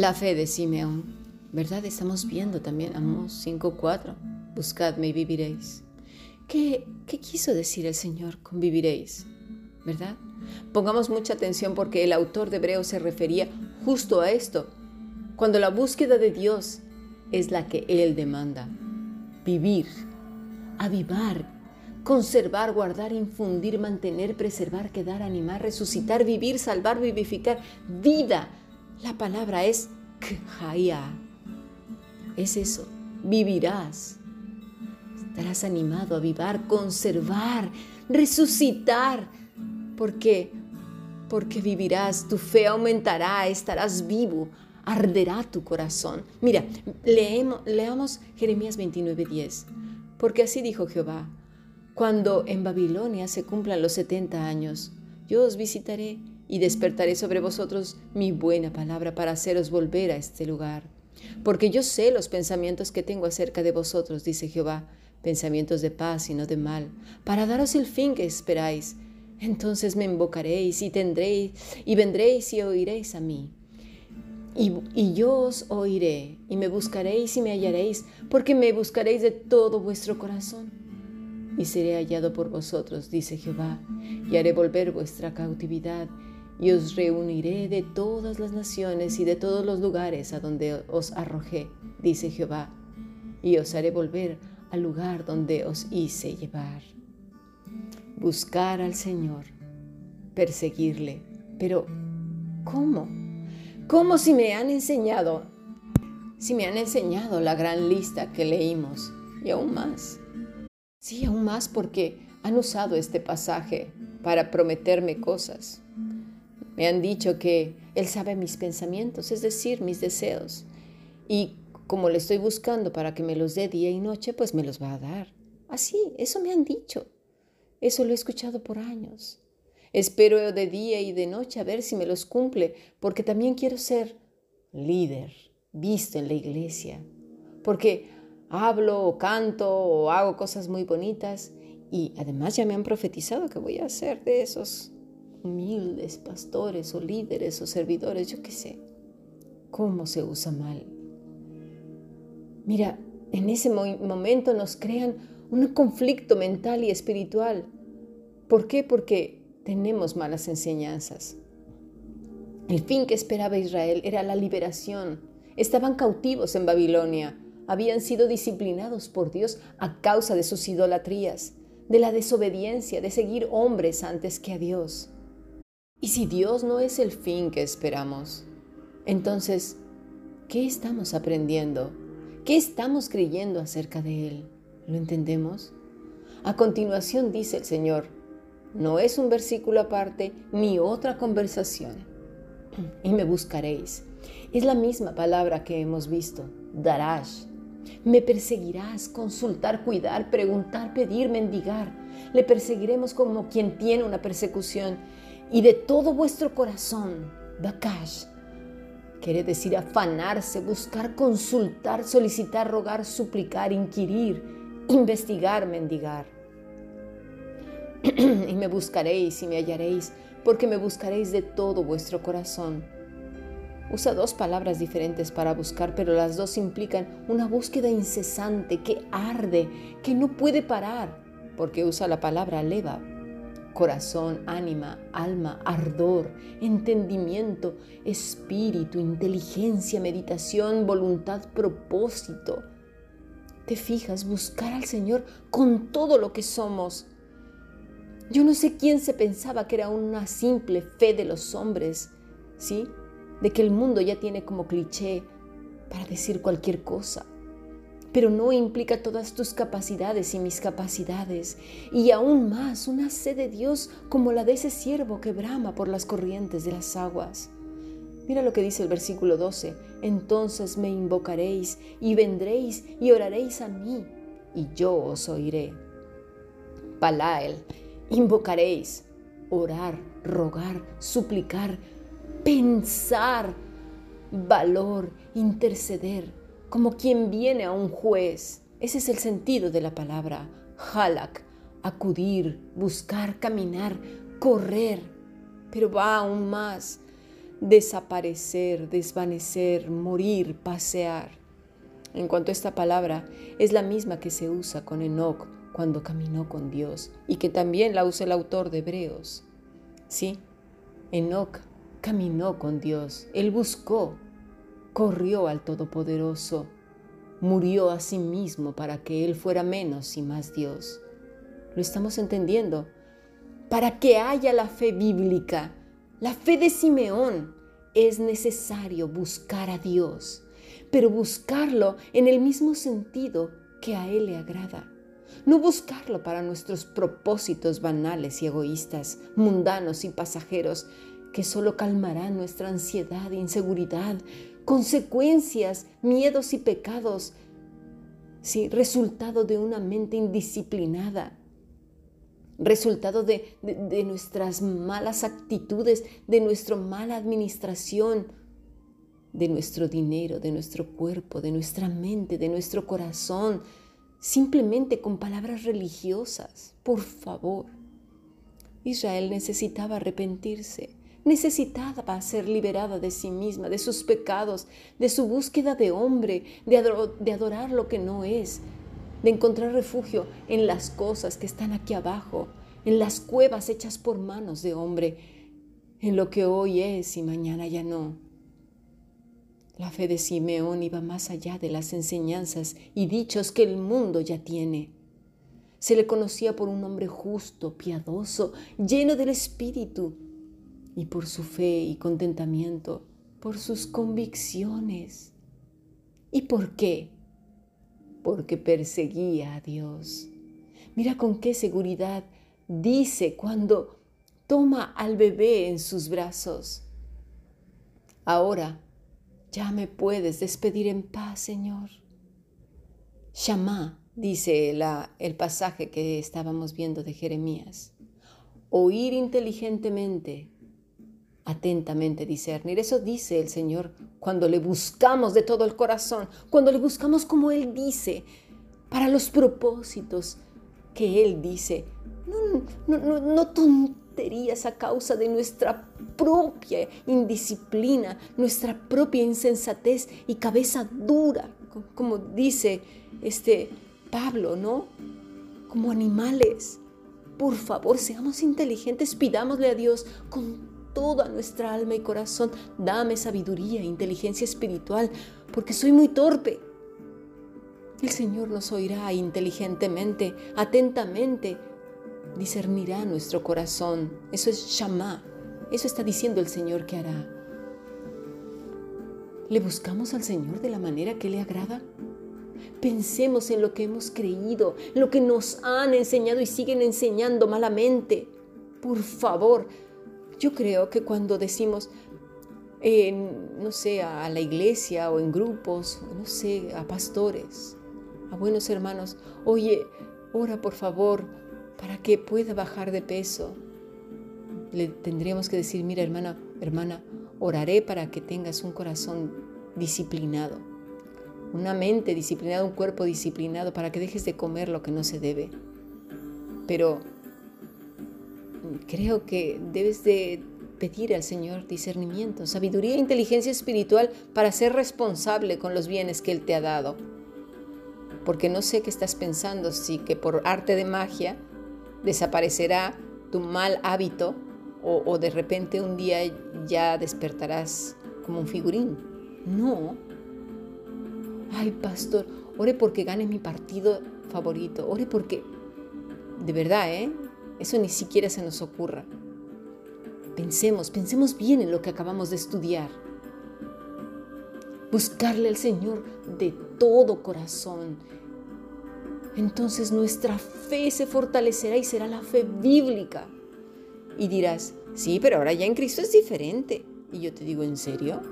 La fe de Simeón, ¿verdad? Estamos viendo también Amos 5.4, buscadme y viviréis. ¿Qué, ¿Qué quiso decir el Señor con viviréis? ¿Verdad? Pongamos mucha atención porque el autor de Hebreo se refería justo a esto, cuando la búsqueda de Dios es la que Él demanda. Vivir, avivar, conservar, guardar, infundir, mantener, preservar, quedar, animar, resucitar, vivir, salvar, vivificar, vida la palabra es khaya. Es eso, vivirás. Estarás animado a vivir, conservar, resucitar. ¿Por qué? Porque vivirás, tu fe aumentará, estarás vivo, arderá tu corazón. Mira, leemos, leamos Jeremías 29:10. Porque así dijo Jehová, cuando en Babilonia se cumplan los 70 años, yo os visitaré y despertaré sobre vosotros mi buena palabra para haceros volver a este lugar. Porque yo sé los pensamientos que tengo acerca de vosotros, dice Jehová, pensamientos de paz y no de mal, para daros el fin que esperáis. Entonces me invocaréis y tendréis, y vendréis y oiréis a mí. Y, y, yo os oiré, y me buscaréis y me hallaréis, porque me buscaréis de todo vuestro corazón. Y seré hallado por vosotros, dice Jehová, y haré volver vuestra cautividad, y os reuniré de todas las naciones y de todos los lugares a donde os arrojé, dice Jehová, y os haré volver al lugar donde os hice llevar. Buscar al Señor, perseguirle, pero ¿cómo? ¿Cómo si me han enseñado? Si me han enseñado la gran lista que leímos, y aún más. Sí, aún más porque han usado este pasaje para prometerme cosas, me han dicho que Él sabe mis pensamientos, es decir, mis deseos. Y como le estoy buscando para que me los dé día y noche, pues me los va a dar. Así, eso me han dicho. Eso lo he escuchado por años. Espero de día y de noche a ver si me los cumple, porque también quiero ser líder, visto en la iglesia. Porque hablo o canto o hago cosas muy bonitas y además ya me han profetizado que voy a hacer de esos humildes pastores o líderes o servidores, yo qué sé, cómo se usa mal. Mira, en ese momento nos crean un conflicto mental y espiritual. ¿Por qué? Porque tenemos malas enseñanzas. El fin que esperaba Israel era la liberación. Estaban cautivos en Babilonia. Habían sido disciplinados por Dios a causa de sus idolatrías, de la desobediencia, de seguir hombres antes que a Dios. Y si Dios no es el fin que esperamos, entonces, ¿qué estamos aprendiendo? ¿Qué estamos creyendo acerca de Él? ¿Lo entendemos? A continuación dice el Señor, no es un versículo aparte ni otra conversación. Y me buscaréis. Es la misma palabra que hemos visto, darash. Me perseguirás, consultar, cuidar, preguntar, pedir, mendigar. Le perseguiremos como quien tiene una persecución y de todo vuestro corazón, Bakash. Quiere decir afanarse, buscar, consultar, solicitar, rogar, suplicar, inquirir, investigar, mendigar. y me buscaréis y me hallaréis, porque me buscaréis de todo vuestro corazón. Usa dos palabras diferentes para buscar, pero las dos implican una búsqueda incesante que arde, que no puede parar, porque usa la palabra leva corazón, ánima, alma, ardor, entendimiento, espíritu, inteligencia, meditación, voluntad, propósito. Te fijas, buscar al Señor con todo lo que somos. Yo no sé quién se pensaba que era una simple fe de los hombres, ¿sí? De que el mundo ya tiene como cliché para decir cualquier cosa pero no implica todas tus capacidades y mis capacidades, y aún más una sed de Dios como la de ese siervo que brama por las corrientes de las aguas. Mira lo que dice el versículo 12, entonces me invocaréis y vendréis y oraréis a mí, y yo os oiré. Palael, invocaréis, orar, rogar, suplicar, pensar, valor, interceder como quien viene a un juez. Ese es el sentido de la palabra. Halak, acudir, buscar, caminar, correr. Pero va aún más. desaparecer, desvanecer, morir, pasear. En cuanto a esta palabra, es la misma que se usa con Enoch cuando caminó con Dios y que también la usa el autor de Hebreos. Sí, Enoch caminó con Dios, él buscó, corrió al Todopoderoso, murió a sí mismo para que él fuera menos y más Dios. ¿Lo estamos entendiendo? Para que haya la fe bíblica, la fe de Simeón, es necesario buscar a Dios, pero buscarlo en el mismo sentido que a Él le agrada. No buscarlo para nuestros propósitos banales y egoístas, mundanos y pasajeros, que solo calmarán nuestra ansiedad, inseguridad, consecuencias, miedos y pecados, sí, resultado de una mente indisciplinada, resultado de, nuestras malas actitudes, de nuestra mala administración, de nuestro dinero, de nuestro cuerpo, de nuestra mente, de nuestro corazón, simplemente con palabras religiosas. Por favor. Israel necesitaba arrepentirse, necesitaba ser liberada de sí misma, de sus pecados, de su búsqueda de hombre, de, de adorar lo que no es, de encontrar refugio en las cosas que están aquí abajo, en las cuevas hechas por manos de hombre, en lo que hoy es y mañana ya no. La fe de Simeón iba más allá de las enseñanzas y dichos que el mundo ya tiene. Se le conocía por un hombre justo, piadoso, lleno del Espíritu, y por su fe y contentamiento, por sus convicciones. ¿Y por qué? porque perseguía a Dios. Mira con qué seguridad dice cuando toma al bebé en sus brazos. Ahora ya me puedes despedir en paz, Señor. Shamá, dice el pasaje que estábamos viendo de Jeremías. Oír inteligentemente atentamente discernir. Eso dice el Señor cuando le buscamos de todo el corazón, cuando le buscamos como Él dice, para los propósitos que Él dice. No, no, no, tonterías a causa de nuestra propia indisciplina, nuestra propia insensatez y cabeza dura, como dice este Pablo, ¿no? Como animales. Por favor, seamos inteligentes, pidámosle a Dios con toda nuestra alma y corazón. Dame sabiduría e inteligencia espiritual, porque soy muy torpe. El Señor nos oirá inteligentemente, atentamente, discernirá nuestro corazón. Eso es Shama. Eso está diciendo el Señor que hará. ¿Le buscamos al Señor de la manera que le agrada? Pensemos en lo que hemos creído, lo que nos han enseñado y siguen enseñando malamente. Por favor, yo creo que cuando decimos, no sé, a la iglesia o en grupos, no sé, a pastores, a buenos hermanos, oye, ora por favor para que pueda bajar de peso. Le tendríamos que decir, mira hermana, hermana, oraré para que tengas un corazón disciplinado, una mente disciplinada, un cuerpo disciplinado, para que dejes de comer lo que no se debe. Pero creo que debes de pedir al Señor discernimiento, sabiduría e inteligencia espiritual para ser responsable con los bienes que Él te ha dado. Porque no sé qué estás pensando, si que por arte de magia desaparecerá tu mal hábito o, o de repente un día ya despertarás como un figurín. No. Ay, pastor, ore porque gane mi partido favorito. Ore porque, de verdad, ¿eh? Eso ni siquiera se nos ocurra. Pensemos, pensemos bien en lo que acabamos de estudiar. Buscarle al Señor de todo corazón. Entonces nuestra fe se fortalecerá y será la fe bíblica. Y dirás, sí, pero ahora ya en Cristo es diferente. Y yo te digo, ¿en serio?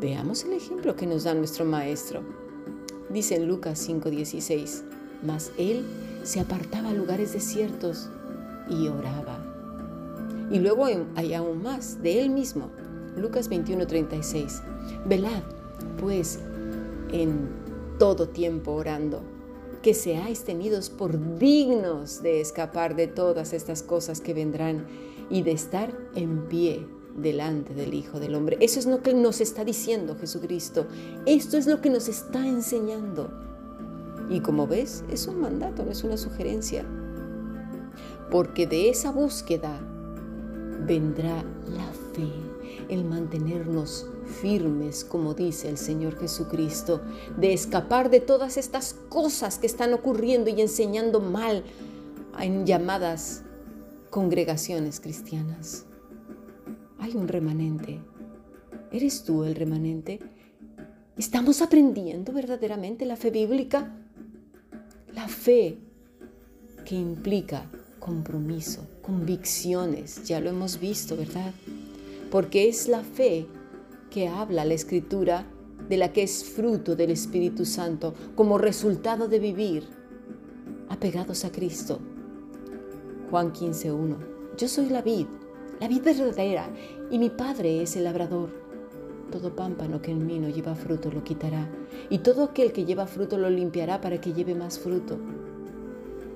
Veamos el ejemplo que nos da nuestro Maestro. Dice en Lucas 5:16, mas Él se apartaba a lugares desiertos y oraba. Y luego hay aún más de él mismo. Lucas 21:36. Velad, pues, en todo tiempo orando, que seáis tenidos por dignos de escapar de todas estas cosas que vendrán y de estar en pie delante del Hijo del Hombre. Eso es lo que nos está diciendo Jesucristo. Esto es lo que nos está enseñando. Y como ves, es un mandato, no es una sugerencia. Porque de esa búsqueda vendrá la fe, el mantenernos firmes, como dice el Señor Jesucristo, de escapar de todas estas cosas que están ocurriendo y enseñando mal en llamadas congregaciones cristianas. Hay un remanente. ¿Eres tú el remanente? ¿Estamos aprendiendo verdaderamente la fe bíblica? La fe que implica compromiso, convicciones, ya lo hemos visto, ¿verdad? Porque es la fe que habla la escritura de la que es fruto del Espíritu Santo como resultado de vivir apegados a Cristo. Juan 15.1 Yo soy la vid, la vid verdadera, y mi Padre es el labrador. Todo pámpano que en mí no lleva fruto lo quitará, y todo aquel que lleva fruto lo limpiará para que lleve más fruto.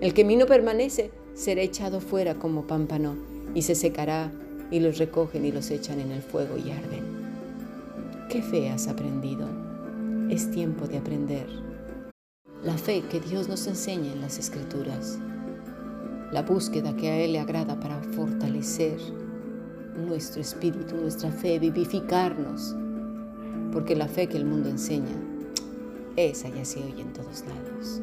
El que en mí no permanece será echado fuera como pámpano y se secará y los recogen y los echan en el fuego y arden. ¿Qué fe has aprendido? Es tiempo de aprender. La fe que Dios nos enseña en las escrituras. La búsqueda que a Él le agrada para fortalecer nuestro espíritu, nuestra fe, vivificarnos. Porque la fe que el mundo enseña, esa ya se oye en todos lados.